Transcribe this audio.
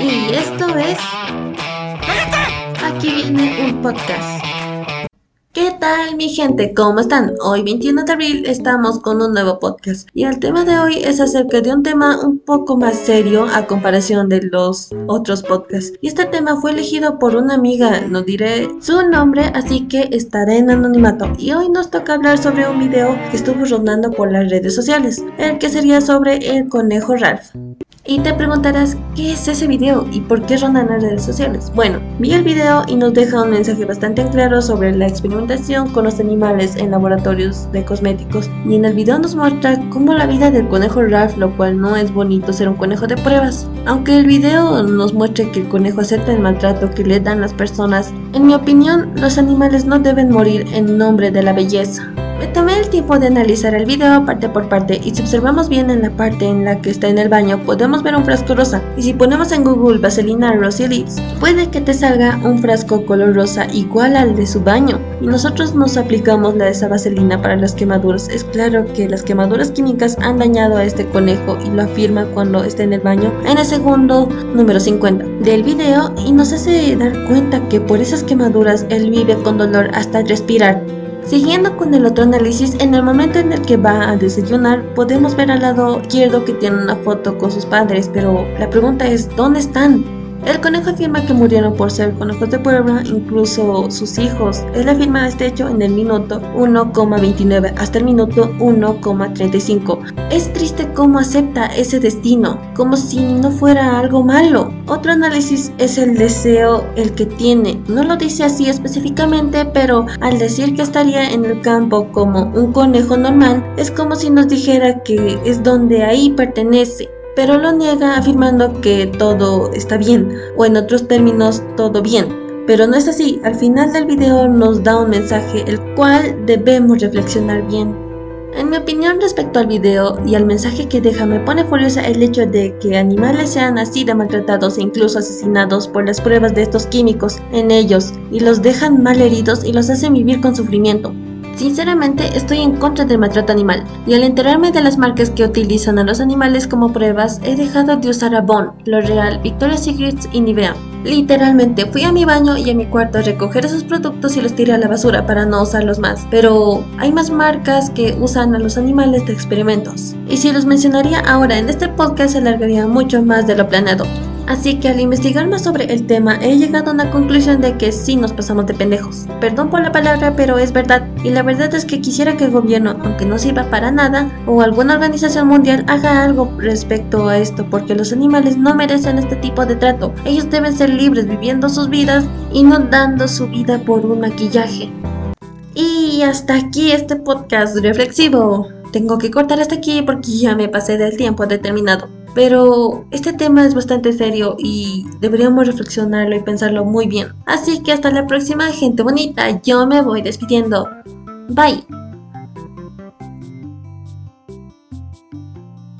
Y esto es... Aquí viene un podcast. ¿Qué tal mi gente? ¿Cómo están? Hoy 21 de abril estamos con un nuevo podcast y el tema de hoy es acerca de un tema un poco más serio a comparación de los otros podcasts. Y este tema fue elegido por una amiga, no diré su nombre, así que estaré en anonimato. Y hoy nos toca hablar sobre un video que estuvo rondando por las redes sociales, el que sería sobre el conejo Ralph. Y te preguntarás, ¿qué es ese video y por qué rondan las redes sociales? Bueno, vi el video y nos deja un mensaje bastante claro sobre la experimentación con los animales en laboratorios de cosméticos. Y en el video nos muestra cómo la vida del conejo Ralph, lo cual no es bonito ser un conejo de pruebas. Aunque el video nos muestre que el conejo acepta el maltrato que le dan las personas, en mi opinión, los animales no deben morir en nombre de la belleza. Me tomé el tiempo de analizar el video parte por parte y si observamos bien en la parte en la que está en el baño podemos ver un frasco rosa y si ponemos en Google Vaselina Rosy Lips puede que te salga un frasco color rosa igual al de su baño y nosotros nos aplicamos la de esa vaselina para las quemaduras. Es claro que las quemaduras químicas han dañado a este conejo y lo afirma cuando está en el baño en el segundo número 50 del video y nos hace dar cuenta que por esas quemaduras él vive con dolor hasta respirar. Siguiendo con el otro análisis, en el momento en el que va a desayunar, podemos ver al lado izquierdo que tiene una foto con sus padres, pero la pregunta es, ¿dónde están? El conejo afirma que murieron por ser conejos de Puebla, incluso sus hijos. Él afirma este hecho en el minuto 1,29 hasta el minuto 1,35. Es triste cómo acepta ese destino, como si no fuera algo malo. Otro análisis es el deseo el que tiene. No lo dice así específicamente, pero al decir que estaría en el campo como un conejo normal, es como si nos dijera que es donde ahí pertenece pero lo niega afirmando que todo está bien, o en otros términos, todo bien. Pero no es así, al final del video nos da un mensaje el cual debemos reflexionar bien. En mi opinión respecto al video y al mensaje que deja me pone furiosa el hecho de que animales sean así de maltratados e incluso asesinados por las pruebas de estos químicos en ellos y los dejan mal heridos y los hacen vivir con sufrimiento. Sinceramente estoy en contra del maltrato animal y al enterarme de las marcas que utilizan a los animales como pruebas he dejado de usar Avon, L'Oreal, Victoria's Secret y Nivea. Literalmente fui a mi baño y a mi cuarto a recoger esos productos y los tiré a la basura para no usarlos más, pero hay más marcas que usan a los animales de experimentos. Y si los mencionaría ahora en este podcast se alargaría mucho más de lo planeado. Así que al investigar más sobre el tema he llegado a una conclusión de que sí nos pasamos de pendejos. Perdón por la palabra, pero es verdad. Y la verdad es que quisiera que el gobierno, aunque no sirva para nada, o alguna organización mundial haga algo respecto a esto, porque los animales no merecen este tipo de trato. Ellos deben libres viviendo sus vidas y no dando su vida por un maquillaje. Y hasta aquí este podcast reflexivo. Tengo que cortar hasta aquí porque ya me pasé del tiempo determinado. Pero este tema es bastante serio y deberíamos reflexionarlo y pensarlo muy bien. Así que hasta la próxima, gente bonita. Yo me voy despidiendo. Bye.